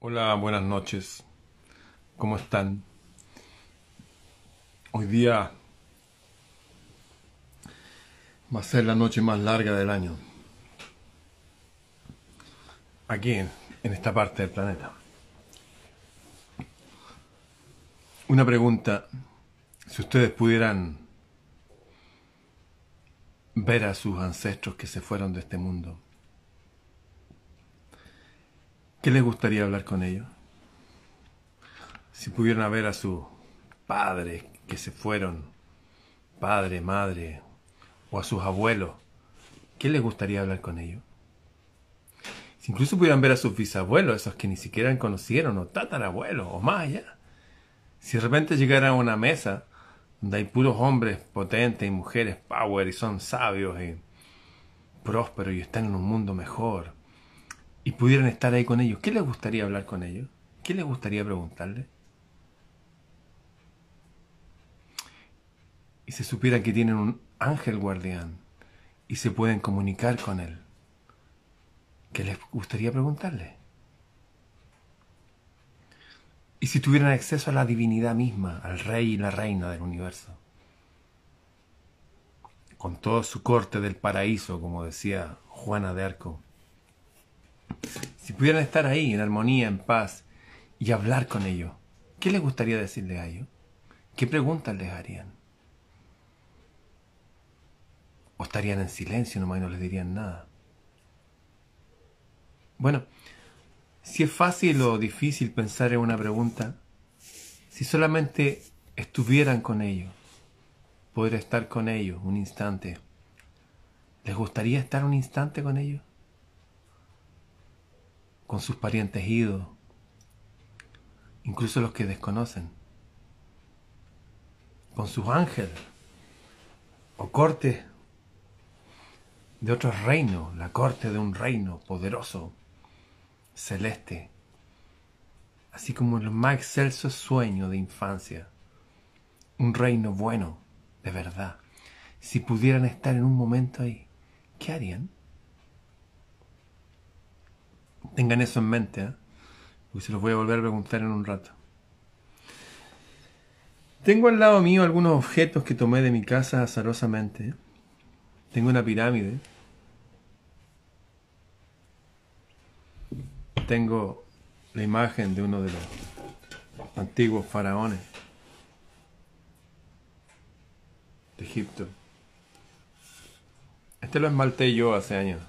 Hola, buenas noches. ¿Cómo están? Hoy día va a ser la noche más larga del año. Aquí, en, esta parte del planeta. Una pregunta. Si ustedes pudieran ver a sus ancestros que se fueron de este mundo, ¿qué les gustaría hablar con ellos? Si pudieran ver a sus padres que se fueron, padre, madre, o a sus abuelos, ¿qué les gustaría hablar con ellos? Si incluso pudieran ver a sus bisabuelos, esos que ni siquiera conocieron, o tatarabuelos, o más allá. Si de repente llegaran a una mesa donde hay puros hombres potentes y mujeres power y son sabios y prósperos y están en un mundo mejor y pudieran estar ahí con ellos, ¿qué les gustaría hablar con ellos? ¿Qué les gustaría preguntarles? Y se supieran que tienen un ángel guardián y se pueden comunicar con él, ¿qué les gustaría preguntarle? Y si tuvieran acceso a la divinidad misma, al rey y la reina del universo, con todo su corte del paraíso, como decía Juana de Arco, si pudieran estar ahí en armonía, en paz, y hablar con ellos, ¿qué les gustaría decirles a ellos? ¿Qué preguntas les harían? ¿O estarían en silencio nomás y no les dirían nada? Bueno, si es fácil o difícil pensar en una pregunta, si solamente estuvieran con ellos, poder estar con ellos un instante, ¿les gustaría estar un instante con ellos? Con sus parientes idos, incluso los que desconocen, con sus ángeles o cortes de otros reinos, la corte de un reino poderoso celeste, así como el más excelso sueño de infancia, un reino bueno, de verdad. Si pudieran estar en un momento ahí, ¿qué harían? Tengan eso en mente, ¿eh? porque se los voy a volver a preguntar en un rato. Tengo al lado mío algunos objetos que tomé de mi casa azarosamente. Tengo una pirámide tengo la imagen de uno de los antiguos faraones de Egipto. Este lo esmalté yo hace años.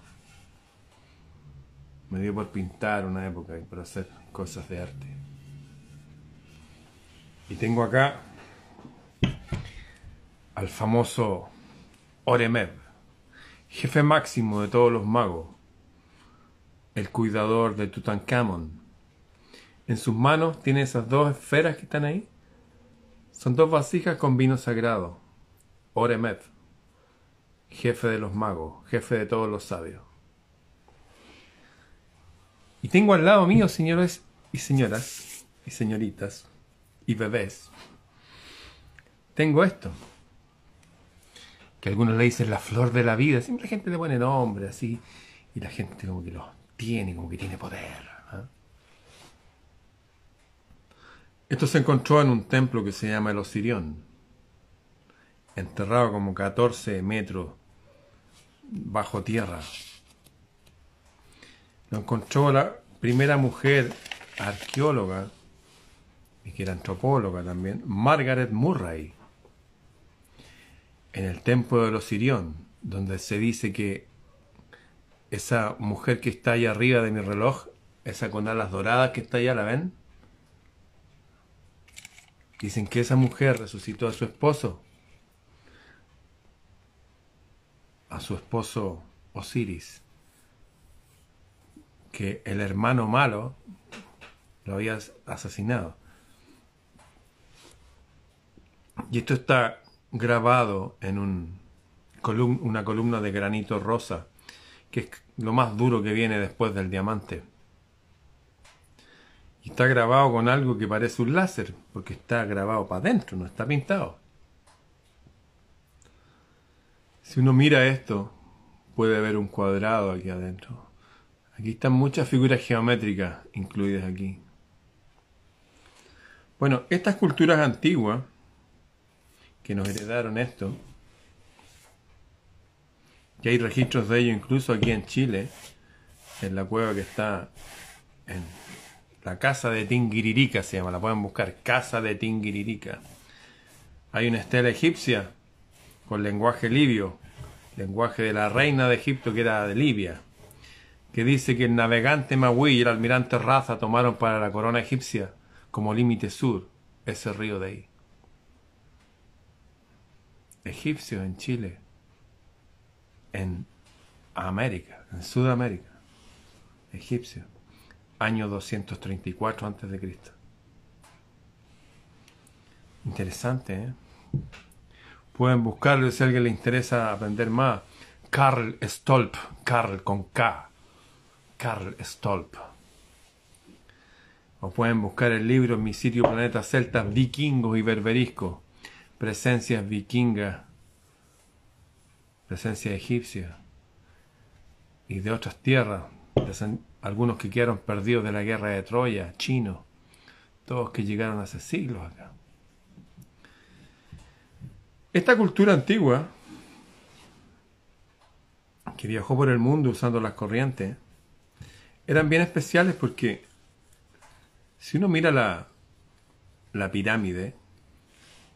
Me dio por pintar una época y por hacer cosas de arte. Y tengo acá al famoso Oremeb, jefe máximo de todos los magos el cuidador de Tutankamón. En sus manos tiene esas dos esferas que están ahí. Son dos vasijas con vino sagrado. Oremet, jefe de los magos, jefe de todos los sabios. Y tengo al lado mío, señores y señoras, y señoritas, y bebés. Tengo esto, que algunos le dicen la flor de la vida. Siempre la gente le pone nombre así, y la gente como que lo tiene, como que tiene poder. ¿ah? Esto se encontró en un templo que se llama el Osirión, enterrado como 14 metros bajo tierra. Lo encontró la primera mujer arqueóloga, y que era antropóloga también, Margaret Murray, en el templo del Osirión, donde se dice que esa mujer que está ahí arriba de mi reloj, esa con alas doradas que está allá, ¿la ven? Dicen que esa mujer resucitó a su esposo, a su esposo Osiris, que el hermano malo lo había asesinado. Y esto está grabado en un una columna de granito rosa que es lo más duro que viene después del diamante. Y está grabado con algo que parece un láser, porque está grabado para adentro, no está pintado. Si uno mira esto, puede ver un cuadrado aquí adentro. Aquí están muchas figuras geométricas incluidas aquí. Bueno, estas culturas antiguas que nos heredaron esto, que hay registros de ello incluso aquí en Chile, en la cueva que está en la casa de Tingiririca se llama, la pueden buscar, casa de Tingiririca. Hay una estela egipcia con lenguaje libio, lenguaje de la reina de Egipto que era de Libia que dice que el navegante Maui y el almirante Raza tomaron para la corona egipcia como límite sur ese río de ahí. Egipcio en Chile, en América, en Sudamérica, egipcio, año 234 a.C. Interesante, ¿eh? Pueden buscarlo si a alguien le interesa aprender más. Karl Stolp, Karl con K, Karl Stolp. O pueden buscar el libro en mi sitio Planeta Celtas Vikingos y Berberisco. Presencias vikingas, presencia egipcia y de otras tierras. Algunos que quedaron perdidos de la guerra de Troya, chinos, todos que llegaron hace siglos acá. Esta cultura antigua, que viajó por el mundo usando las corrientes, eran bien especiales porque si uno mira la, la pirámide,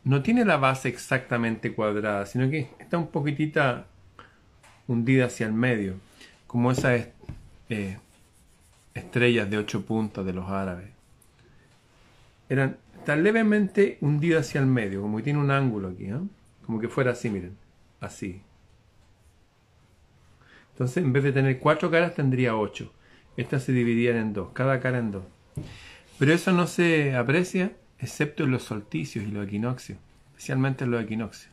no tiene la base exactamente cuadrada, sino que está un poquitita hundida hacia el medio, como esas eh, estrellas de ocho puntas de los árabes. Eran tan levemente hundidas hacia el medio, como que tiene un ángulo aquí, ¿eh? como que fuera así, miren, así. Entonces, en vez de tener cuatro caras, tendría ocho. Estas se dividían en dos, cada cara en dos. Pero eso no se aprecia excepto en los solsticios y los equinoccios, especialmente en los equinoccios.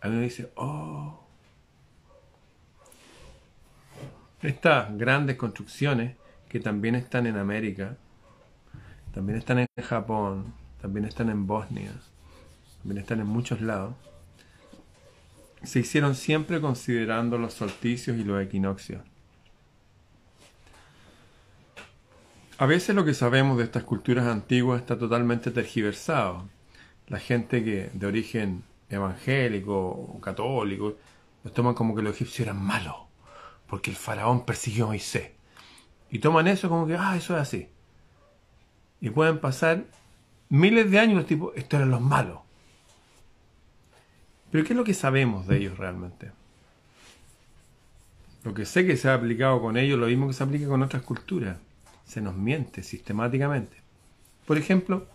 Alguien dice, oh, estas grandes construcciones que también están en América, también están en Japón, también están en Bosnia, también están en muchos lados, se hicieron siempre considerando los solsticios y los equinoccios. A veces lo que sabemos de estas culturas antiguas está totalmente tergiversado. La gente que de origen evangélico o católico los toman como que los egipcios eran malos, porque el faraón persiguió a Moisés. Y toman eso como que, ah, eso es así. Y pueden pasar miles de años los tipos, estos eran los malos. Pero ¿qué es lo que sabemos de ellos realmente? Lo que sé que se ha aplicado con ellos, lo mismo que se aplica con otras culturas se nos miente sistemáticamente. Por ejemplo,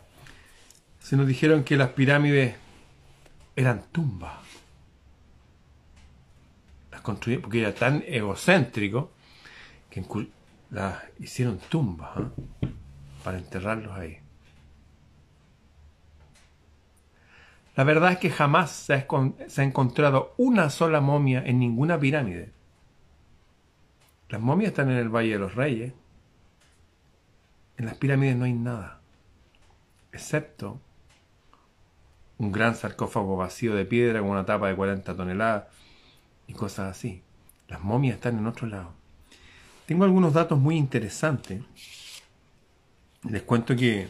se nos dijeron que las pirámides eran tumbas. Las construyeron porque era tan egocéntrico que las hicieron tumbas ¿eh? para enterrarlos ahí. La verdad es que jamás se ha encontrado una sola momia en ninguna pirámide. Las momias están en el Valle de los Reyes, en las pirámides no hay nada, excepto un gran sarcófago vacío de piedra con una tapa de 40 toneladas y cosas así. Las momias están en otro lado. Tengo algunos datos muy interesantes. Les cuento que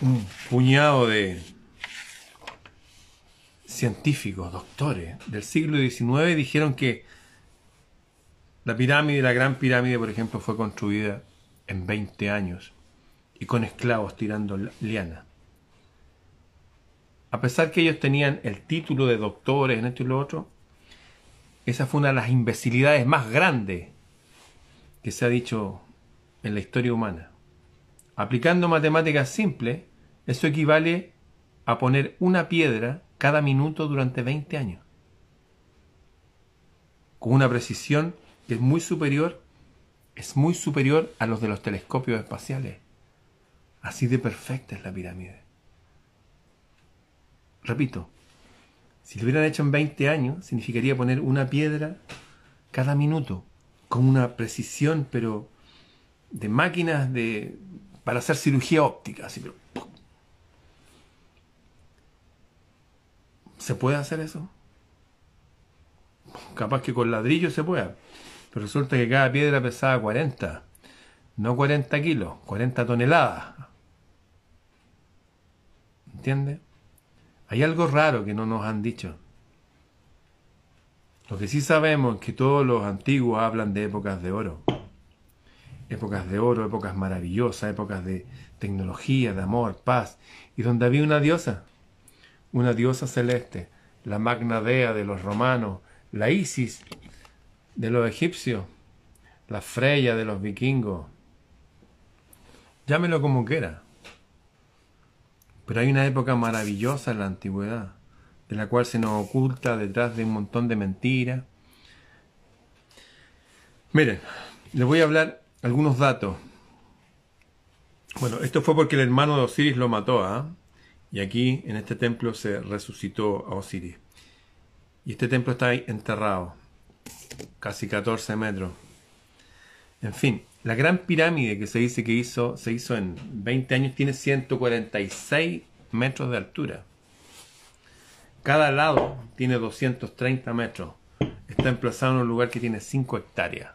un puñado de científicos, doctores del siglo XIX dijeron que la pirámide, la gran pirámide, por ejemplo, fue construida en 20 años y con esclavos tirando liana. A pesar que ellos tenían el título de doctores en esto y lo otro, esa fue una de las imbecilidades más grandes que se ha dicho en la historia humana. Aplicando matemáticas simples, eso equivale a poner una piedra cada minuto durante 20 años, con una precisión que es muy superior es muy superior a los de los telescopios espaciales. Así de perfecta es la pirámide. Repito, si lo hubieran hecho en 20 años, significaría poner una piedra cada minuto, con una precisión, pero de máquinas de, para hacer cirugía óptica. Así, ¿Se puede hacer eso? Capaz que con ladrillo se pueda. Pero resulta que cada piedra pesaba 40, no 40 kilos, 40 toneladas. ¿Entiendes? Hay algo raro que no nos han dicho. Lo que sí sabemos es que todos los antiguos hablan de épocas de oro. Épocas de oro, épocas maravillosas, épocas de tecnología, de amor, paz, y donde había una diosa, una diosa celeste, la Magna Dea de los romanos, la Isis de los egipcios, la Freya de los vikingos. Llámelo como quiera. Pero hay una época maravillosa en la antigüedad, de la cual se nos oculta detrás de un montón de mentiras. Miren, les voy a hablar algunos datos. Bueno, esto fue porque el hermano de Osiris lo mató, ¿ah? Y aquí, en este templo, se resucitó a Osiris. Y este templo está ahí enterrado, casi 14 metros. En fin, la gran pirámide que se dice que hizo, se hizo en 20 años tiene 146 metros de altura. Cada lado tiene 230 metros. Está emplazado en un lugar que tiene 5 hectáreas.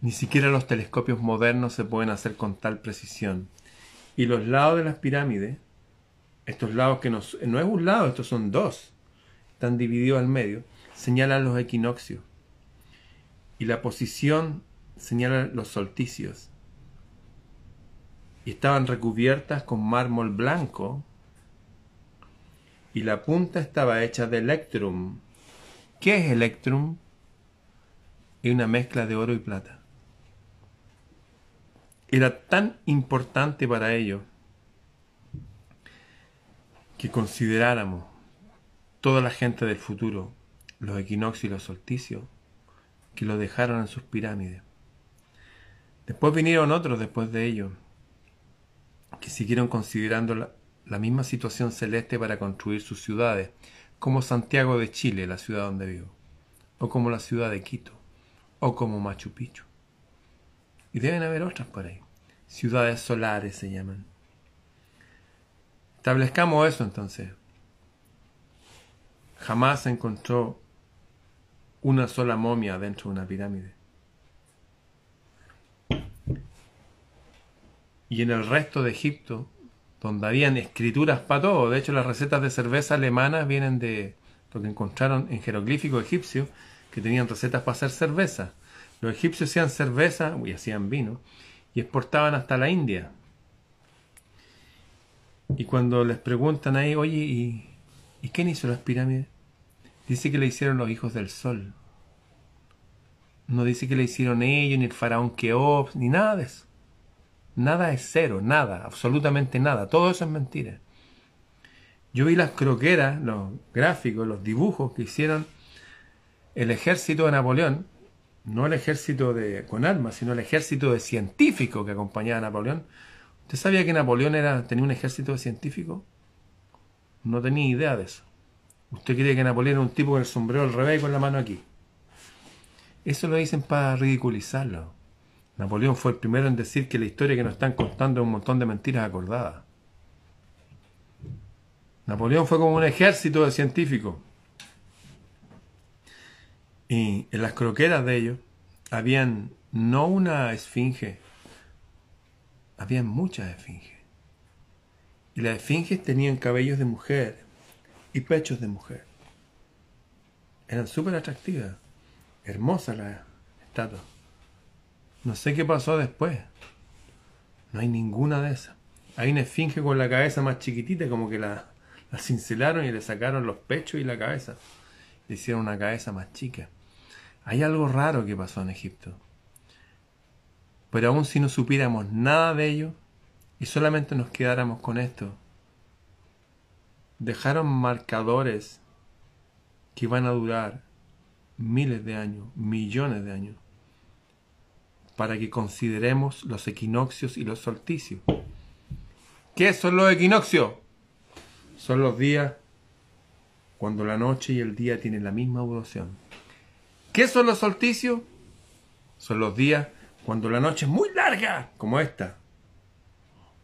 Ni siquiera los telescopios modernos se pueden hacer con tal precisión. Y los lados de las pirámides, estos lados que no, no es un lado, estos son dos, están divididos al medio, señalan los equinoccios. Y la posición señala los solsticios. Y estaban recubiertas con mármol blanco. Y la punta estaba hecha de electrum. ¿Qué es electrum? Es una mezcla de oro y plata. Era tan importante para ellos que consideráramos toda la gente del futuro, los equinoccios y los solsticios, que lo dejaron en sus pirámides. Después vinieron otros después de ellos, que siguieron considerando la, la misma situación celeste para construir sus ciudades, como Santiago de Chile, la ciudad donde vivo, o como la ciudad de Quito, o como Machu Picchu. Y deben haber otras por ahí. Ciudades solares se llaman. Establezcamos eso entonces. Jamás encontró una sola momia dentro de una pirámide. Y en el resto de Egipto, donde habían escrituras para todo, de hecho las recetas de cerveza alemanas vienen de lo que encontraron en jeroglíficos egipcios, que tenían recetas para hacer cerveza. Los egipcios hacían cerveza y hacían vino, y exportaban hasta la India. Y cuando les preguntan ahí, oye, ¿y, ¿y quién hizo las pirámides? Dice que le hicieron los hijos del sol. No dice que le hicieron ellos, ni el faraón Keops, ni nada de eso. Nada es cero, nada, absolutamente nada. Todo eso es mentira. Yo vi las croqueras, los gráficos, los dibujos que hicieron el ejército de Napoleón no el ejército de, con armas, sino el ejército de científicos que acompañaba a Napoleón. ¿Usted sabía que Napoleón tenía un ejército de científicos? No tenía idea de eso. ¿Usted cree que Napoleón era un tipo con el sombrero al revés y con la mano aquí? Eso lo dicen para ridiculizarlo. Napoleón fue el primero en decir que la historia que nos están contando es un montón de mentiras acordadas. Napoleón fue como un ejército de científicos. Y en las croqueras de ellos habían no una esfinge, habían muchas esfinges. Y las esfinges tenían cabellos de mujer y pechos de mujer. Eran súper atractivas, hermosas las estatuas. No sé qué pasó después. No hay ninguna de esas. Hay una esfinge con la cabeza más chiquitita, como que la, la cincelaron y le sacaron los pechos y la cabeza. Le hicieron una cabeza más chica. Hay algo raro que pasó en Egipto. Pero aun si no supiéramos nada de ello y solamente nos quedáramos con esto, dejaron marcadores que van a durar miles de años, millones de años, para que consideremos los equinoccios y los solsticios. ¿Qué son los equinoccios? Son los días cuando la noche y el día tienen la misma duración ¿Qué son los solsticios? Son los días cuando la noche es muy larga, como esta,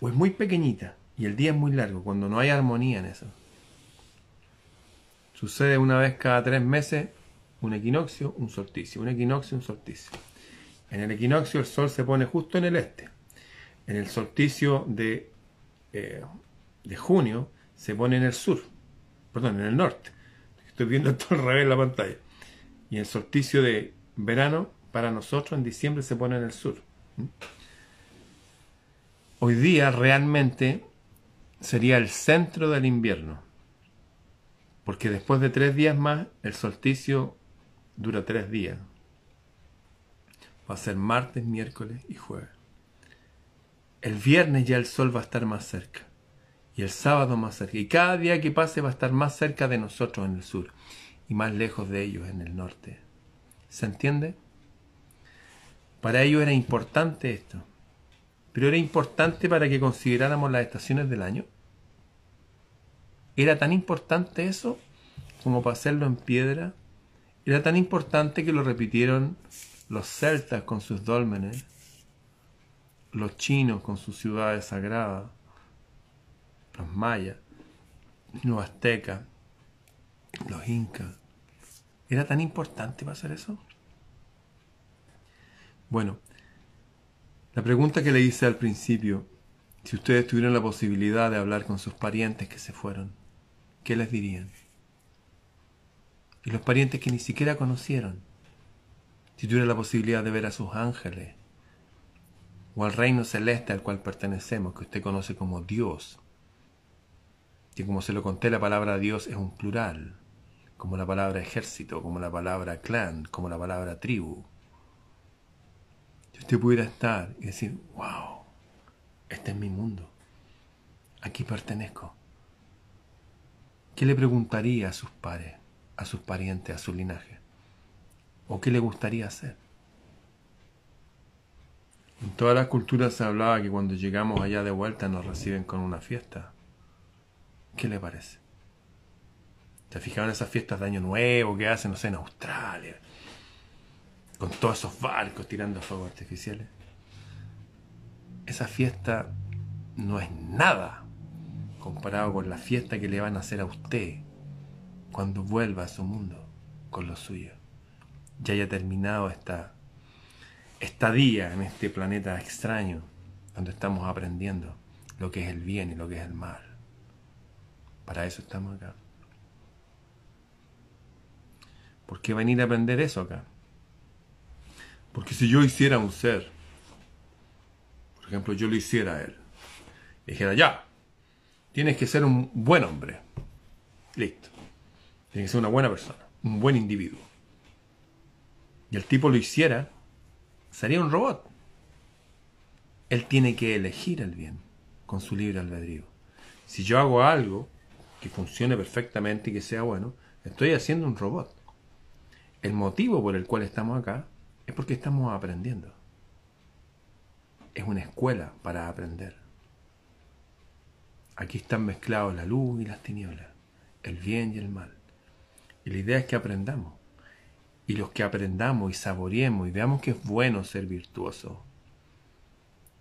es muy pequeñita, y el día es muy largo, cuando no hay armonía en eso. Sucede una vez cada tres meses un equinoccio, un solsticio, un equinoccio, un solsticio. En el equinoccio el sol se pone justo en el este. En el solsticio de, eh, de junio se pone en el sur, perdón, en el norte. Estoy viendo todo al revés la pantalla. Y el solsticio de verano para nosotros en diciembre se pone en el sur. Hoy día realmente sería el centro del invierno. Porque después de tres días más, el solsticio dura tres días. Va a ser martes, miércoles y jueves. El viernes ya el sol va a estar más cerca. Y el sábado más cerca. Y cada día que pase va a estar más cerca de nosotros en el sur. Y más lejos de ellos en el norte. ¿Se entiende? Para ellos era importante esto. Pero era importante para que consideráramos las estaciones del año. Era tan importante eso como para hacerlo en piedra. Era tan importante que lo repitieron los celtas con sus dólmenes, los chinos con sus ciudades sagradas, los mayas, los aztecas, los incas. ¿Era tan importante para hacer eso? Bueno, la pregunta que le hice al principio, si ustedes tuvieran la posibilidad de hablar con sus parientes que se fueron, ¿qué les dirían? Y los parientes que ni siquiera conocieron, si tuvieran la posibilidad de ver a sus ángeles, o al reino celeste al cual pertenecemos, que usted conoce como Dios, que como se lo conté, la palabra Dios es un plural, como la palabra ejército, como la palabra clan, como la palabra tribu. Si usted pudiera estar y decir, wow, este es mi mundo, aquí pertenezco, ¿qué le preguntaría a sus pares, a sus parientes, a su linaje? ¿O qué le gustaría hacer? En todas las culturas se hablaba que cuando llegamos allá de vuelta nos reciben con una fiesta. ¿Qué le parece? ¿Se fijaron esas fiestas de Año Nuevo que hacen, no sé, en Australia? Con todos esos barcos tirando fuegos artificiales. Esa fiesta no es nada comparado con la fiesta que le van a hacer a usted cuando vuelva a su mundo con lo suyo. Ya haya terminado esta estadía en este planeta extraño donde estamos aprendiendo lo que es el bien y lo que es el mal. Para eso estamos acá. ¿Por qué venir a aprender eso acá? Porque si yo hiciera un ser, por ejemplo, yo lo hiciera a él, dijera, ya, tienes que ser un buen hombre. Listo. Tienes que ser una buena persona, un buen individuo. Y el tipo lo hiciera, sería un robot. Él tiene que elegir el bien con su libre albedrío. Si yo hago algo que funcione perfectamente y que sea bueno, estoy haciendo un robot. El motivo por el cual estamos acá es porque estamos aprendiendo. Es una escuela para aprender. Aquí están mezclados la luz y las tinieblas, el bien y el mal. Y la idea es que aprendamos y los que aprendamos y saboreemos y veamos que es bueno ser virtuoso.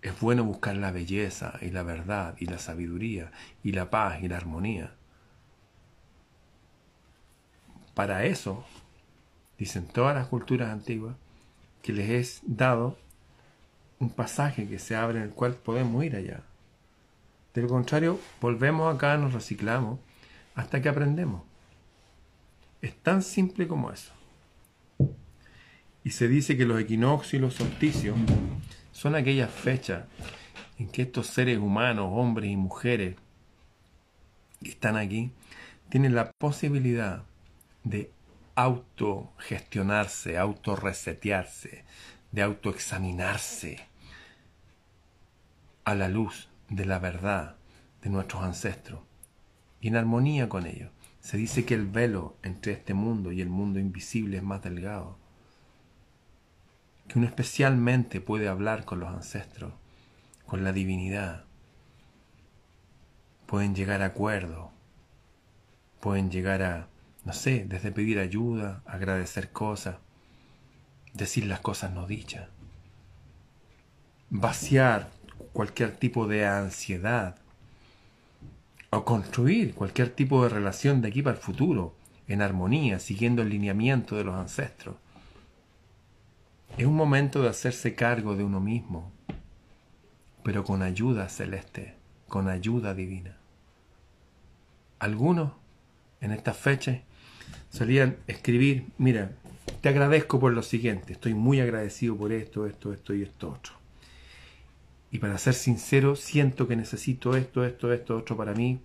Es bueno buscar la belleza y la verdad y la sabiduría y la paz y la armonía. Para eso, dicen todas las culturas antiguas, que les es dado un pasaje que se abre en el cual podemos ir allá. De lo contrario, volvemos acá, nos reciclamos, hasta que aprendemos. Es tan simple como eso. Y se dice que los equinoccios y los solsticios son aquellas fechas en que estos seres humanos, hombres y mujeres que están aquí, tienen la posibilidad de autogestionarse, autorresetearse, de autoexaminarse a la luz de la verdad de nuestros ancestros y en armonía con ellos. Se dice que el velo entre este mundo y el mundo invisible es más delgado que uno especialmente puede hablar con los ancestros, con la divinidad. Pueden llegar a acuerdos, pueden llegar a, no sé, desde pedir ayuda, agradecer cosas, decir las cosas no dichas, vaciar cualquier tipo de ansiedad o construir cualquier tipo de relación de aquí para el futuro en armonía, siguiendo el lineamiento de los ancestros. Es un momento de hacerse cargo de uno mismo, pero con ayuda celeste, con ayuda divina. Algunos en estas fechas solían escribir, mira, te agradezco por lo siguiente, estoy muy agradecido por esto, esto, esto y esto otro. Y para ser sincero, siento que necesito esto, esto, esto, otro para mí.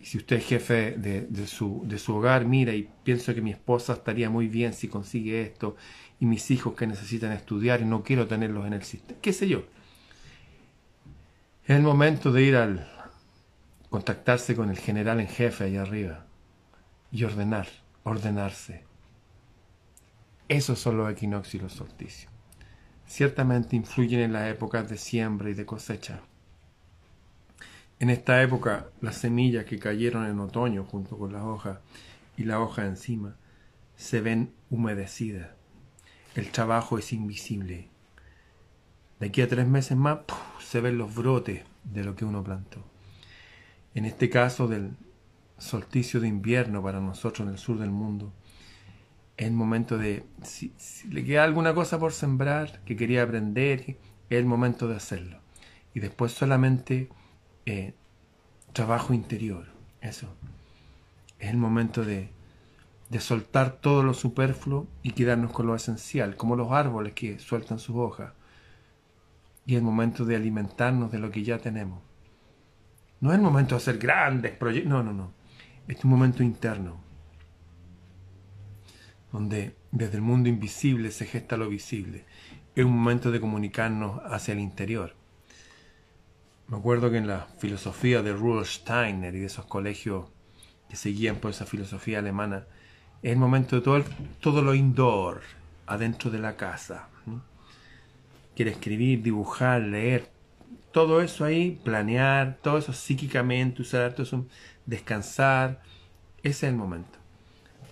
Y si usted es jefe de, su, de su hogar, mira, y pienso que mi esposa estaría muy bien si consigue esto, y mis hijos que necesitan estudiar y no quiero tenerlos en el sistema, qué sé yo. Es el momento de ir al contactarse con el general en jefe allá arriba y ordenar, ordenarse. Esos son los equinoccios y los solsticios. Ciertamente influyen en las épocas de siembra y de cosecha. En esta época, las semillas que cayeron en otoño junto con las hojas y la hoja encima se ven humedecidas. El trabajo es invisible. De aquí a tres meses más se ven los brotes de lo que uno plantó. En este caso del solsticio de invierno para nosotros en el sur del mundo, es el momento de, si, le queda alguna cosa por sembrar, que quería aprender, es el momento de hacerlo. Y después solamente eh, trabajo interior, eso. Es el momento de, de soltar todo lo superfluo y quedarnos con lo esencial, como los árboles que sueltan sus hojas. Y es el momento de alimentarnos de lo que ya tenemos. No es el momento de hacer grandes proyectos, no, no, no. Es un momento interno, donde desde el mundo invisible se gesta lo visible. Es un momento de comunicarnos hacia el interior. Me acuerdo que en la filosofía de Rudolf Steiner y de esos colegios que seguían por esa filosofía alemana, es el momento de todo, todo lo indoor, adentro de la casa. Quiere escribir, dibujar, leer, todo eso ahí, planear, todo eso psíquicamente, usar todo eso, descansar, ese es el momento.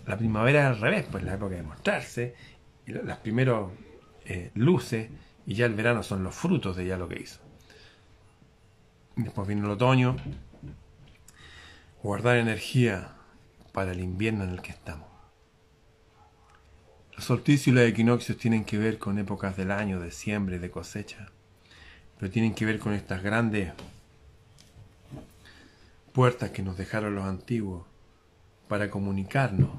La primavera es al revés, pues la época de mostrarse, las primeras eh, luces, y ya el verano son los frutos de ya lo que hizo. Después viene el otoño, guardar energía para el invierno en el que estamos. Los solsticios y los equinoccios tienen que ver con épocas del año, de siembra y de cosecha, pero tienen que ver con estas grandes puertas que nos dejaron los antiguos para comunicarnos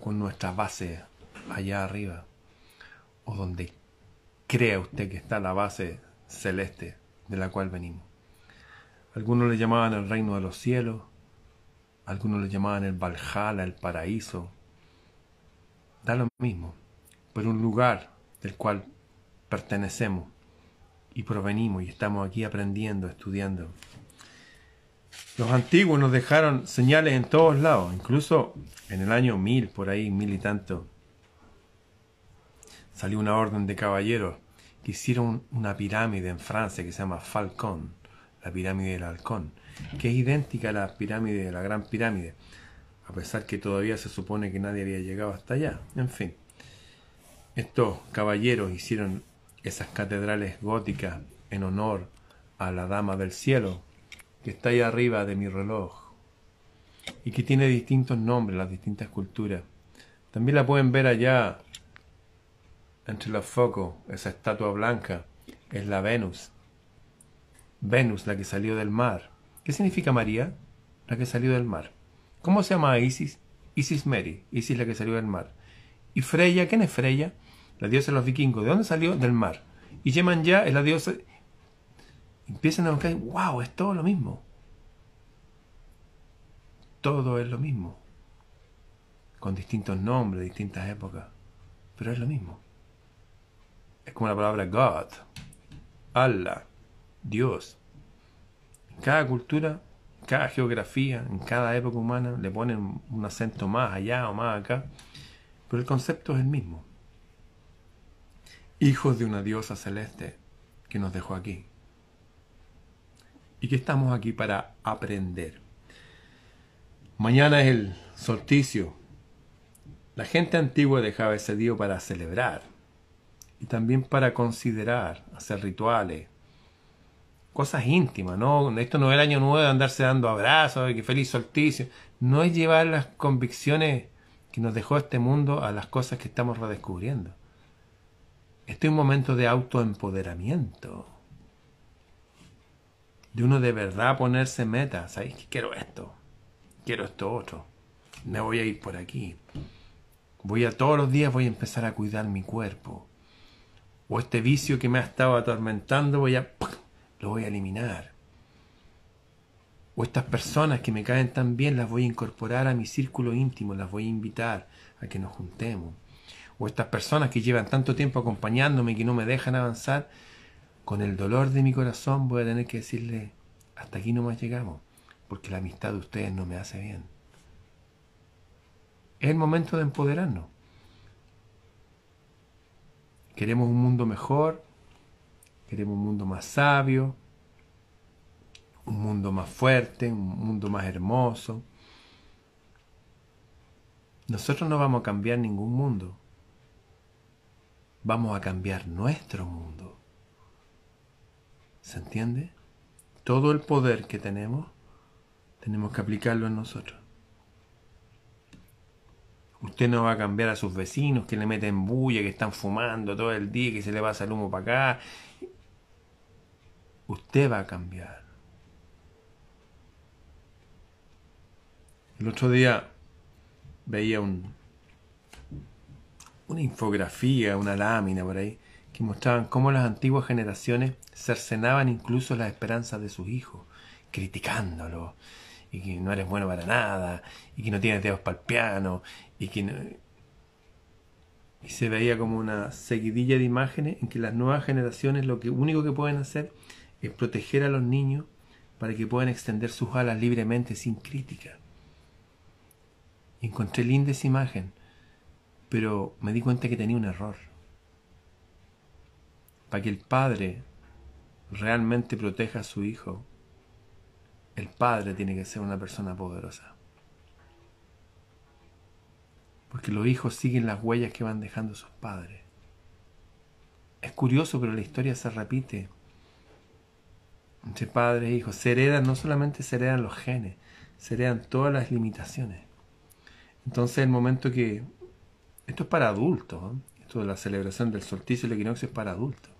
con nuestra base allá arriba, o donde crea usted que está la base celeste de la cual venimos. Algunos le llamaban el reino de los cielos, algunos le llamaban el Valhalla, el paraíso. Da lo mismo, pero un lugar del cual pertenecemos y provenimos y estamos aquí aprendiendo, estudiando. Los antiguos nos dejaron señales en todos lados, incluso en el año mil, por ahí, mil y tanto, salió una orden de caballeros que hicieron una pirámide en Francia que se llama Falcón, la pirámide del halcón, que es idéntica a la pirámide de la Gran Pirámide, a pesar que todavía se supone que nadie había llegado hasta allá. En fin, estos caballeros hicieron esas catedrales góticas en honor a la Dama del Cielo, que está ahí arriba de mi reloj y que tiene distintos nombres, las distintas culturas. También la pueden ver allá entre los focos, esa estatua blanca, es la Venus. Venus, la que salió del mar. ¿Qué significa María? La que salió del mar. ¿Cómo se llama Isis? Isis Mary, Isis la que salió del mar. ¿Y Freya? ¿Quién es Freya? La diosa de los vikingos. ¿De dónde salió? Del mar. Y ya es la diosa empiezan a buscar, wow, es todo lo mismo. Todo es lo mismo. Con distintos nombres, distintas épocas. Pero es lo mismo. Es como la palabra God, Allah, Dios. En cada cultura, en cada geografía, en cada época humana, le ponen un acento más allá o más acá. Pero el concepto es el mismo. Hijos de una diosa celeste que nos dejó aquí y que estamos aquí para aprender. Mañana es el solsticio. La gente antigua dejaba ese día para celebrar y también para considerar, hacer rituales, cosas íntimas, ¿no? Esto no es el año nuevo de andarse dando abrazos, que feliz solsticio. No es llevar las convicciones que nos dejó este mundo a las cosas que estamos redescubriendo. Este es un momento de autoempoderamiento. De uno de verdad ponerse metas. ¿Sabéis quiero esto? Quiero esto otro. Me voy a ir por aquí. Voy a todos los días voy a empezar a cuidar mi cuerpo. O este vicio que me ha estado atormentando voy a lo voy a eliminar. O estas personas que me caen tan bien las voy a incorporar a mi círculo íntimo, las voy a invitar a que nos juntemos. O estas personas que llevan tanto tiempo acompañándome y que no me dejan avanzar, con el dolor de mi corazón voy a tener que decirle, hasta aquí no más llegamos, porque la amistad de ustedes no me hace bien. Es el momento de empoderarnos. Queremos un mundo mejor, queremos un mundo más sabio, un mundo más fuerte, un mundo más hermoso. Nosotros no vamos a cambiar ningún mundo. Vamos a cambiar nuestro mundo. ¿Se entiende? Todo el poder que tenemos, tenemos que aplicarlo en nosotros. Usted no va a cambiar a sus vecinos que le meten bulla, que están fumando todo el día, que se le va el humo para acá. Usted va a cambiar. El otro día veía un, una infografía, una lámina por ahí, que mostraban cómo las antiguas generaciones cercenaban incluso las esperanzas de sus hijos, criticándolo, y que no eres bueno para nada, y que no tienes dedos para el piano, y que y se veía como una seguidilla de imágenes en que las nuevas generaciones lo que único que pueden hacer es proteger a los niños para que puedan extender sus alas libremente sin crítica. encontré linda esa imagen, pero me di cuenta que tenía un error. Para que el padre realmente proteja a su hijo, el padre tiene que ser una persona poderosa. Porque los hijos siguen las huellas que van dejando sus padres. Es curioso, pero la historia se repite entre padres e hijos. Se heredan, no solamente se heredan los genes, se heredan todas las limitaciones. Entonces, el momento que. Esto es para adultos, esto de la celebración del solsticio y el equinoccio es para adultos.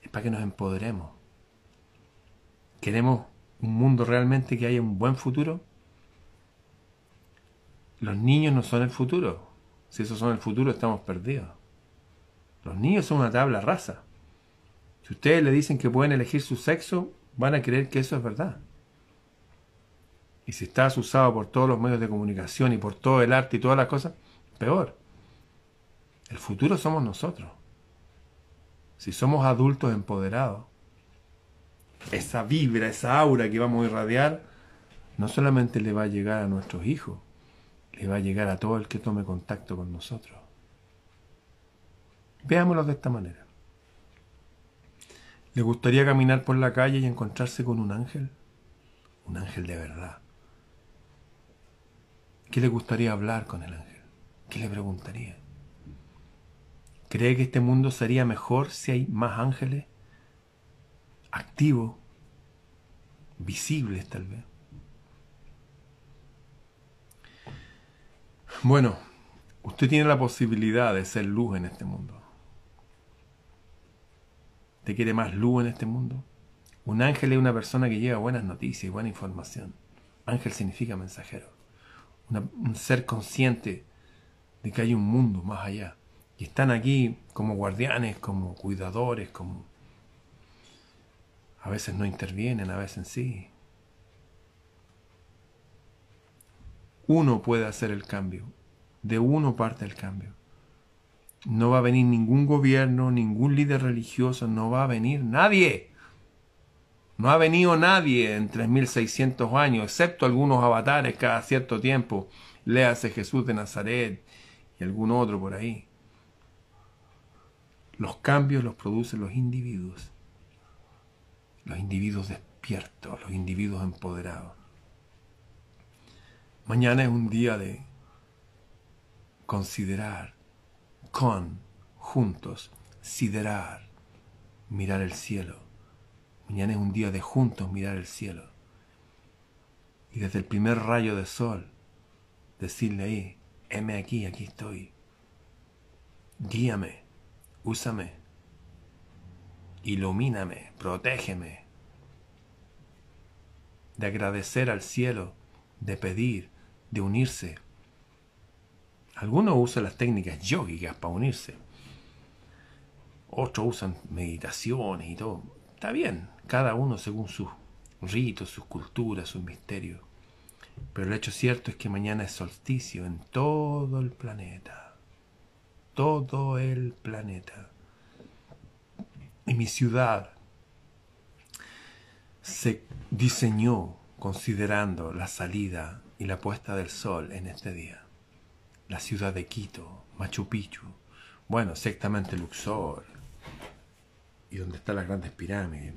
Es para que nos empoderemos. Queremos un mundo realmente que haya un buen futuro. Los niños no son el futuro. Si esos son el futuro, estamos perdidos. Los niños son una tabla rasa. Si ustedes le dicen que pueden elegir su sexo, van a creer que eso es verdad. Y si estás usado por todos los medios de comunicación y por todo el arte y todas las cosas, peor. El futuro somos nosotros. Si somos adultos empoderados, esa vibra, esa aura que vamos a irradiar, no solamente le va a llegar a nuestros hijos, le va a llegar a todo el que tome contacto con nosotros. Veámoslo de esta manera. ¿Le gustaría caminar por la calle y encontrarse con un ángel? Un ángel de verdad. ¿Qué le gustaría hablar con el ángel? ¿Qué le preguntaría? ¿Cree que este mundo sería mejor si hay más ángeles? Activos, visibles tal vez. Bueno, usted tiene la posibilidad de ser luz en este mundo. ¿Te quiere más luz en este mundo? Un ángel es una persona que lleva buenas noticias y buena información. Ángel significa mensajero. un ser consciente de que hay un mundo más allá. Y están aquí como guardianes, como cuidadores, como... A veces no intervienen, a veces sí. Uno puede hacer el cambio. De uno parte el cambio. No va a venir ningún gobierno, ningún líder religioso, no va a venir nadie. No ha venido nadie en 3600 años, excepto algunos avatares cada cierto tiempo. Léase Jesús de Nazaret y algún otro por ahí. Los cambios los producen los individuos. Los individuos despiertos, los individuos empoderados. Mañana es un día de considerar con, juntos, siderar, mirar el cielo, Mañana es un día de juntos mirar el cielo. Y desde el primer rayo de sol, decirle ahí, heme aquí, aquí estoy. Guíame, úsame, ilumíname, protégeme. De agradecer al cielo, de pedir, de unirse. Algunos usan las técnicas yógicas para unirse. Otros usan meditaciones y todo. Está bien, cada uno según sus ritos, sus culturas, sus misterios. Pero el hecho cierto es que mañana es solsticio en todo el planeta. Todo el planeta. Y mi ciudad se diseñó considerando la salida y la puesta del sol en este día. La ciudad de Quito, Machu Picchu, bueno, exactamente Luxor, y donde están las grandes pirámides,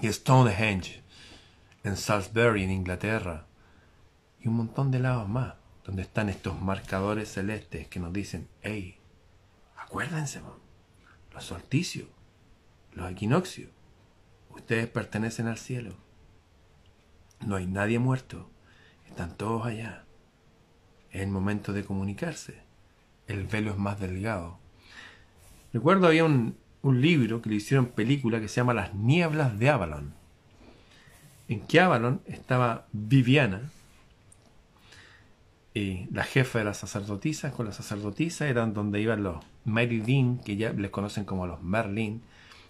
y Stonehenge, en Salisbury, en Inglaterra, y un montón de lados más, donde están estos marcadores celestes que nos dicen, hey, acuérdense, los solsticios, los equinoccios, ustedes pertenecen al cielo. No hay nadie muerto, están todos allá. Es el momento de comunicarse. El velo es más delgado. Recuerdo había un, un libro que le hicieron película que se llama Las Nieblas de Avalon. En que Avalon estaba Viviana, y la jefa de las sacerdotisas, con las sacerdotisas eran donde iban los Meridin, que ya les conocen como los Merlin,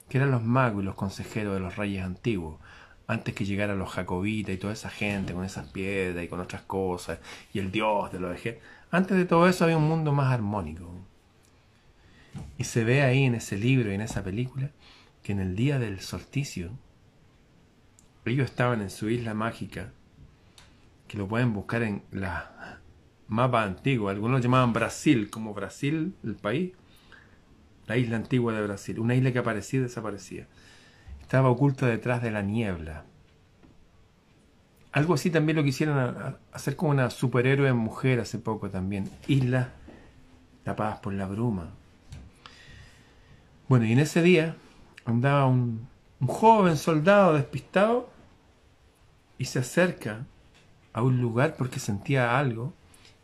que eran los magos y los consejeros de los reyes antiguos, antes que llegaran los jacobitas y toda esa gente con esas piedras y con otras cosas, y el dios de los ejércitos. Antes de todo eso había un mundo más armónico. Y se ve ahí en ese libro y en esa película que en el día del solsticio ellos estaban en su isla mágica, que lo pueden buscar en la mapa antiguo. Algunos lo llamaban Brasil, como Brasil, el país, la isla antigua de Brasil, una isla que aparecía y desaparecía. Estaba oculta detrás de la niebla. Algo así también lo quisieron hacer como una superhéroe mujer hace poco también. Islas tapadas por la bruma. Bueno, y en ese día andaba un, joven soldado despistado y se acerca a un lugar porque sentía algo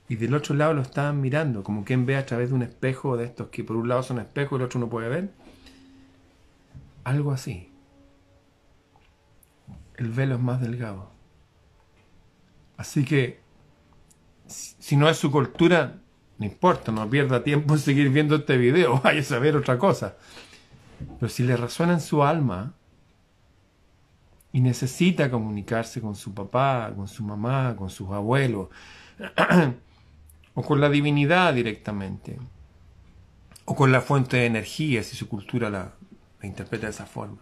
y del otro lado lo estaban mirando, como quien ve a través de un espejo de estos que por un lado son espejos y el otro no puede ver. Algo así. El velo es más delgado. Así que, si no es su cultura, no importa, no pierda tiempo en seguir viendo este video, vaya a saber otra cosa. Pero si le resuena en su alma y necesita comunicarse con su papá, con su mamá, con sus abuelos, o con la divinidad directamente, o con la fuente de energía, si su cultura la, interpreta de esa forma.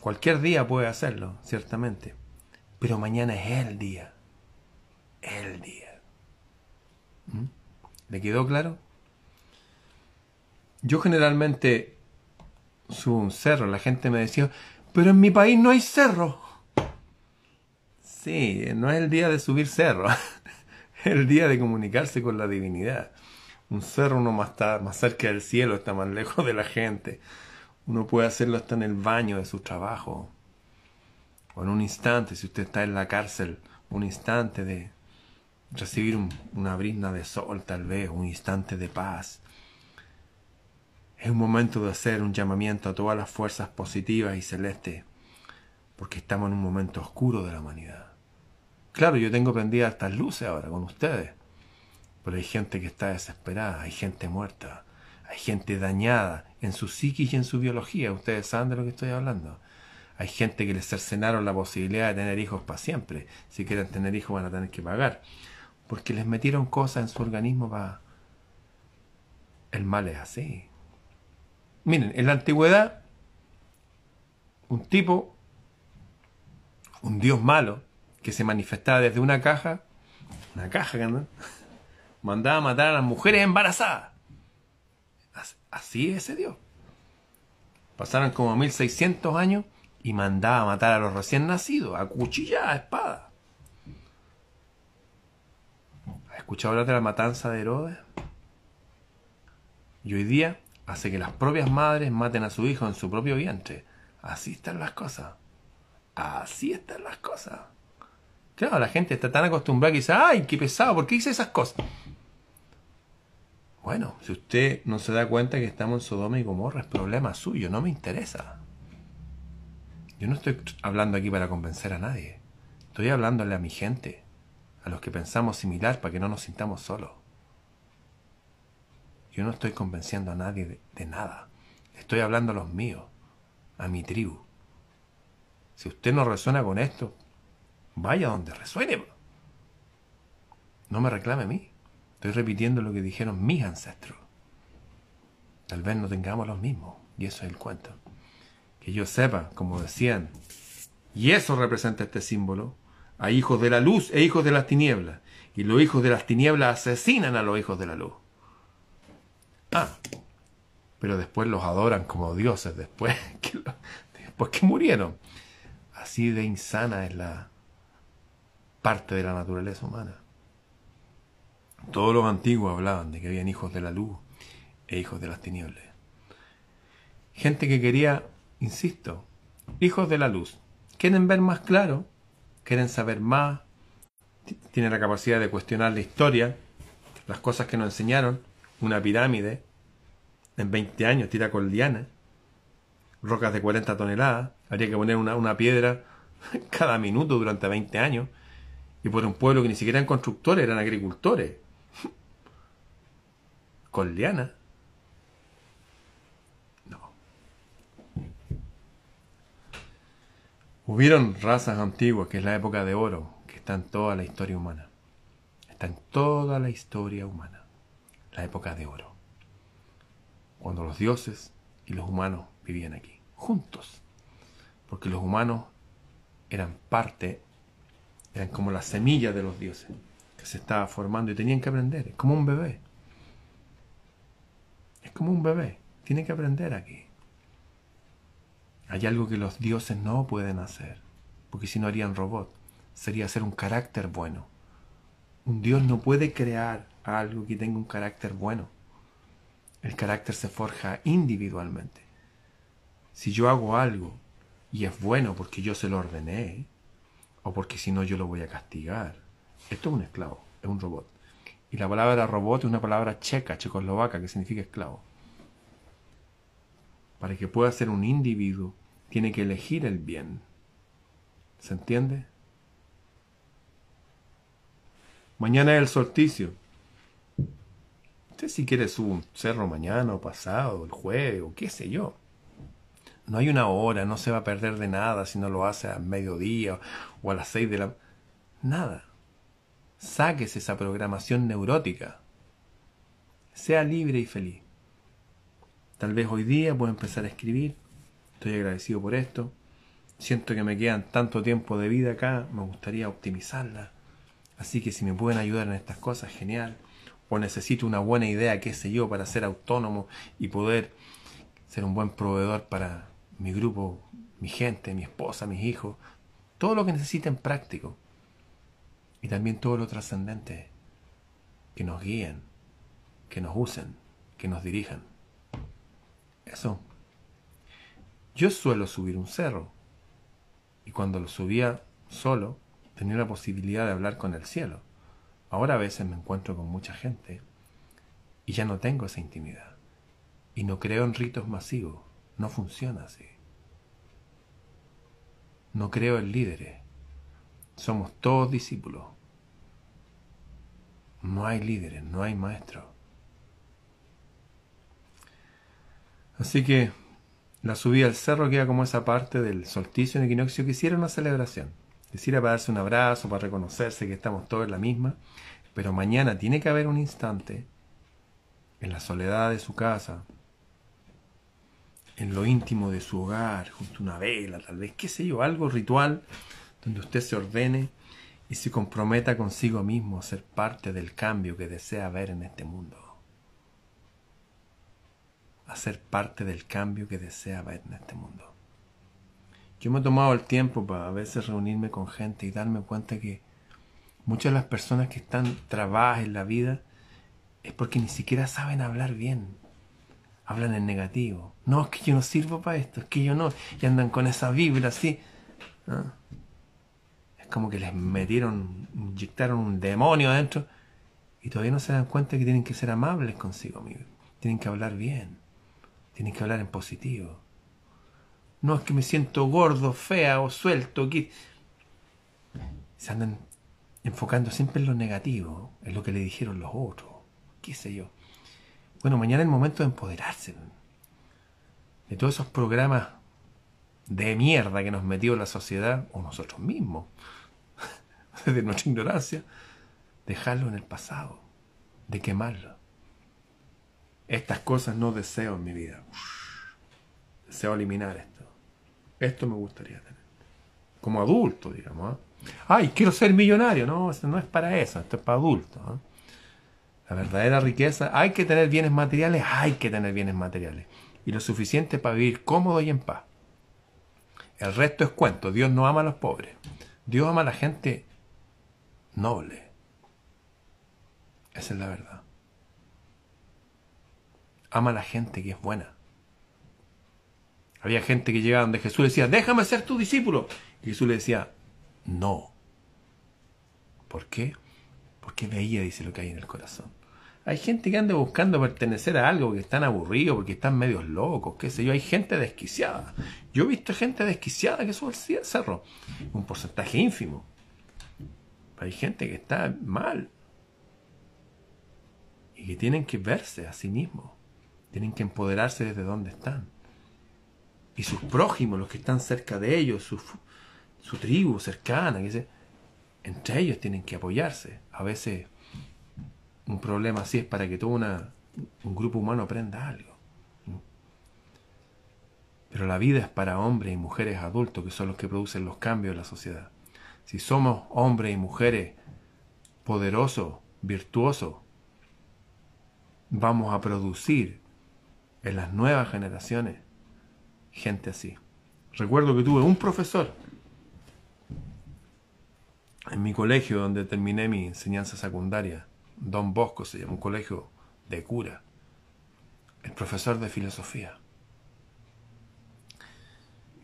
Cualquier día puede hacerlo, ciertamente, pero mañana es el día, el día. ¿Mm? ¿Le quedó claro? Yo generalmente subo un cerro, la gente me decía, pero en mi país no hay cerro. Sí, no es el día de subir cerro, el día de comunicarse con la divinidad. Un cerro uno más está más cerca del cielo, está más lejos de la gente. Uno puede hacerlo hasta en el baño de su trabajo. O en un instante, si usted está en la cárcel, un instante de recibir una brisna de sol tal vez, un instante de paz. Es un momento de hacer un llamamiento a todas las fuerzas positivas y celestes, porque estamos en un momento oscuro de la humanidad. Claro, yo tengo prendidas estas luces ahora con ustedes, pero hay gente que está desesperada, hay gente muerta, hay gente dañada en su psiquis y en su biología. Ustedes saben de lo que estoy hablando. Hay gente que les cercenaron la posibilidad de tener hijos para siempre. Si quieren tener hijos van a tener que pagar porque les metieron cosas en su organismo para... El mal es así. Miren, en la antigüedad, un tipo, un dios malo, que se manifestaba desde una caja, una caja, ¿no? mandaba a matar a las mujeres embarazadas. Así es ese dios. Pasaron como 1600 años y mandaba a matar a los recién nacidos, a cuchilla, a espada. escuchado hablar de la matanza de Herodes? Y hoy día hace que las propias madres maten a su hijo en su propio vientre, Así están las cosas. Así están las cosas. Claro, la gente está tan acostumbrada que dice, ay, qué pesado, ¿por qué hice esas cosas? Bueno, si usted no se da cuenta que estamos en Sodoma y Gomorra, es problema suyo, no me interesa. Yo no estoy hablando aquí para convencer a nadie. Estoy hablándole a mi gente, a los que pensamos similar para que no nos sintamos solos. Yo no estoy convenciendo a nadie de, de nada. Estoy hablando a los míos, a mi tribu. Si usted no resuena con esto, vaya donde resuene. No me reclame a mí. Estoy repitiendo lo que dijeron mis ancestros. Tal vez no tengamos los mismos, y eso es el cuento que yo sepa, como decían, y eso representa este símbolo, a hijos de la luz e hijos de las tinieblas, y los hijos de las tinieblas asesinan a los hijos de la luz. Ah, pero después los adoran como dioses, después que, después que murieron. Así de insana es la parte de la naturaleza humana. Todos los antiguos hablaban de que habían hijos de la luz e hijos de las tinieblas. Gente que quería insisto, hijos de la luz. Quieren ver más claro, quieren saber más, tienen la capacidad de cuestionar la historia, las cosas que nos enseñaron, una pirámide en 20 años tira con rocas de 40 toneladas, habría que poner una, una piedra cada minuto durante 20 años, y por un pueblo que ni siquiera eran constructores, eran agricultores, con liana. Hubieron razas antiguas, que es la época de oro, que está en toda la historia humana. Está en toda la historia humana. La época de oro. Cuando los dioses y los humanos vivían aquí, juntos. Porque los humanos eran parte, eran como la semilla de los dioses, que se estaba formando y tenían que aprender. Es como un bebé. Es como un bebé. Tiene que aprender aquí. Hay algo que los dioses no pueden hacer, porque si no harían robot. Sería hacer un carácter bueno. Un dios no puede crear algo que tenga un carácter bueno. El carácter se forja individualmente. Si yo hago algo y es bueno porque yo se lo ordené, o porque si no yo lo voy a castigar, esto es un esclavo, es un robot. Y la palabra robot es una palabra checa, checoslovaca, que significa esclavo. Para que pueda ser un individuo tiene que elegir el bien. ¿Se entiende? Mañana es el solsticio. Usted si quiere sube un cerro mañana o pasado, el jueves o qué sé yo. No hay una hora, no se va a perder de nada si no lo hace a mediodía o a las seis de la... Nada. Sáquese esa programación neurótica. Sea libre y feliz. Tal vez hoy día pueda empezar a escribir Estoy agradecido por esto. Siento que me quedan tanto tiempo de vida acá, me gustaría optimizarla. Así que si me pueden ayudar en estas cosas, genial. O necesito una buena idea, qué sé yo, para ser autónomo y poder ser un buen proveedor para mi grupo, mi gente, mi esposa, mis hijos. Todo lo que necesiten práctico. Y también todo lo trascendente. Que nos guíen, que nos usen, que nos dirijan. Eso yo suelo subir un cerro. Y cuando lo subía solo, tenía la posibilidad de hablar con el cielo. Ahora a veces me encuentro con mucha gente y ya no tengo esa intimidad. Y no creo en ritos masivos. No funciona así. No creo en líderes. Somos todos discípulos. No hay líderes, no hay maestros. Así que la subida al cerro queda como esa parte del solsticio en equinoccio que hiciera una celebración. Quisiera para darse un abrazo, para reconocerse que estamos todos en la misma, pero mañana tiene que haber un instante en la soledad de su casa, en lo íntimo de su hogar, junto a una vela, tal vez, qué sé yo, algo ritual donde usted se ordene y se comprometa consigo mismo a ser parte del cambio que desea ver en este mundo a ser parte del cambio que desea ver en este mundo. Yo me he tomado el tiempo para a veces reunirme con gente y darme cuenta que muchas de las personas que están trabajas en la vida es porque ni siquiera saben hablar bien. Hablan en negativo. No, es que yo no sirvo para esto, es que yo no. Y andan con esa vibra así. Es como que les metieron, inyectaron un demonio adentro y todavía no se dan cuenta que tienen que ser amables consigo mismos. Tienen que hablar bien. Tienen que hablar en positivo. No es que me siento gordo, fea o suelto. Se andan enfocando siempre en lo negativo, en lo que le dijeron los otros. ¿Qué sé yo? Bueno, mañana es el momento de empoderarse de todos esos programas de mierda que nos metió la sociedad o nosotros mismos, desde nuestra ignorancia, dejarlo en el pasado, de quemarlo. Estas cosas no deseo en mi vida. Deseo eliminar esto. Esto me gustaría tener. Como adulto, digamos. ¿eh? Ay, quiero ser millonario. No, no es para eso, esto es para adultos. ¿eh? La verdadera riqueza, hay que tener bienes materiales, hay que tener bienes materiales. Y lo suficiente para vivir cómodo y en paz. El resto es cuento. Dios no ama a los pobres. Dios ama a la gente noble. Esa es la verdad. Ama a la gente que es buena. Había gente que llegaba donde Jesús decía, déjame ser tu discípulo. Y Jesús le decía, no. ¿Por qué? Porque veía, dice, lo que hay en el corazón. Hay gente que anda buscando pertenecer a algo, que están aburridos, porque están medios locos, qué sé yo. Hay gente desquiciada. Yo he visto gente desquiciada que sube el cerro. Un porcentaje ínfimo. hay gente que está mal. Y que tienen que verse a sí mismos. Tienen que empoderarse desde donde están. Y sus prójimos, los que están cerca de ellos, su, su tribu cercana, que entre ellos tienen que apoyarse. A veces un problema así es para que todo un grupo humano aprenda algo. Pero la vida es para hombres y mujeres adultos que son los que producen los cambios en la sociedad. Si somos hombres y mujeres poderosos, virtuosos, vamos a producir en las nuevas generaciones gente así. Recuerdo que tuve un profesor en mi colegio donde terminé mi enseñanza secundaria Don Bosco se llama, un colegio de cura, el profesor de filosofía.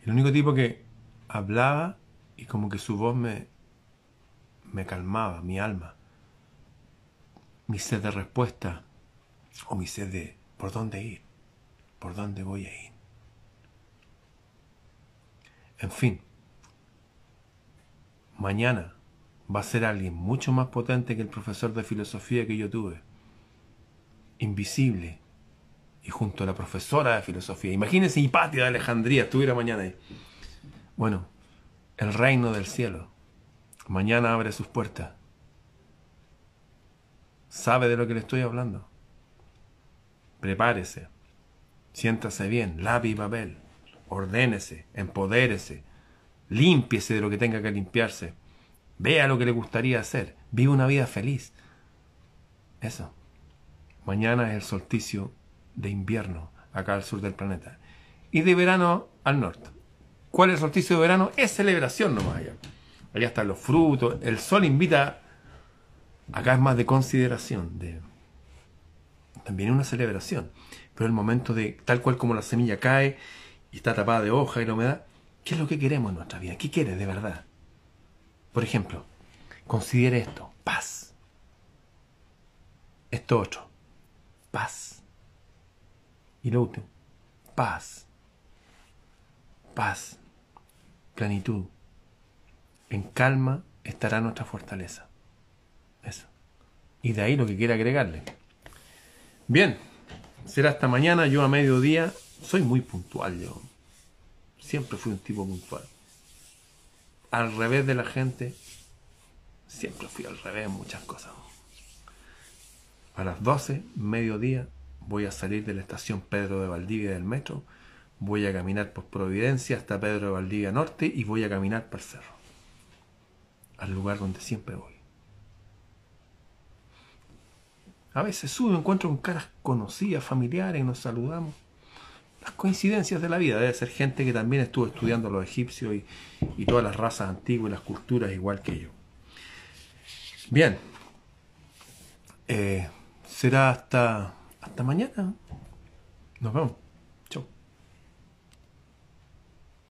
El único tipo que hablaba y como que su voz me, me calmaba, mi alma, mi sed de respuesta o mi sed de por dónde ir, por dónde voy a ir. En fin, mañana va a ser alguien mucho más potente que el profesor de filosofía que yo tuve. Invisible. Y junto a la profesora de filosofía. Imagínense Hipatia de Alejandría estuviera mañana ahí. Bueno, el reino del cielo. Mañana abre sus puertas. ¿Sabe de lo que le estoy hablando? Prepárese. Siéntase bien. Lápiz y papel. Ordénese. Empodérese. Límpiese de lo que tenga que limpiarse Vea lo que le gustaría hacer. Vive una vida feliz. Eso. Mañana es el solsticio de invierno acá al sur del planeta. Y de verano al norte. ¿Cuál es el solsticio de verano? Es celebración nomás allá. Allá están los frutos. El sol invita. Acá es más de consideración. De, también una celebración. Pero el momento de, tal cual como la semilla cae y está tapada de hoja y la humedad, ¿qué es lo que queremos en nuestra vida? ¿Qué quieres de verdad? Por ejemplo, considere esto, paz. Esto otro, paz. Y lo último, paz. Paz, plenitud. En calma estará nuestra fortaleza. Eso. Y de ahí lo que quiera agregarle. Bien, será hasta mañana. Yo a mediodía soy muy puntual yo. Siempre fui un tipo puntual al revés de la gente. Siempre fui al revés en muchas cosas. A las 12, mediodía, voy a salir de la estación Pedro de Valdivia del metro, voy a caminar por Providencia hasta Pedro de Valdivia Norte y voy a caminar por el cerro, al lugar donde siempre voy. A veces subo, encuentro con caras conocidas, familiares, y nos saludamos las coincidencias de la vida. Debe ser gente que también estuvo estudiando los egipcios y, todas las razas antiguas y las culturas igual que yo. Bien. Eh, será hasta, hasta mañana. Nos vemos.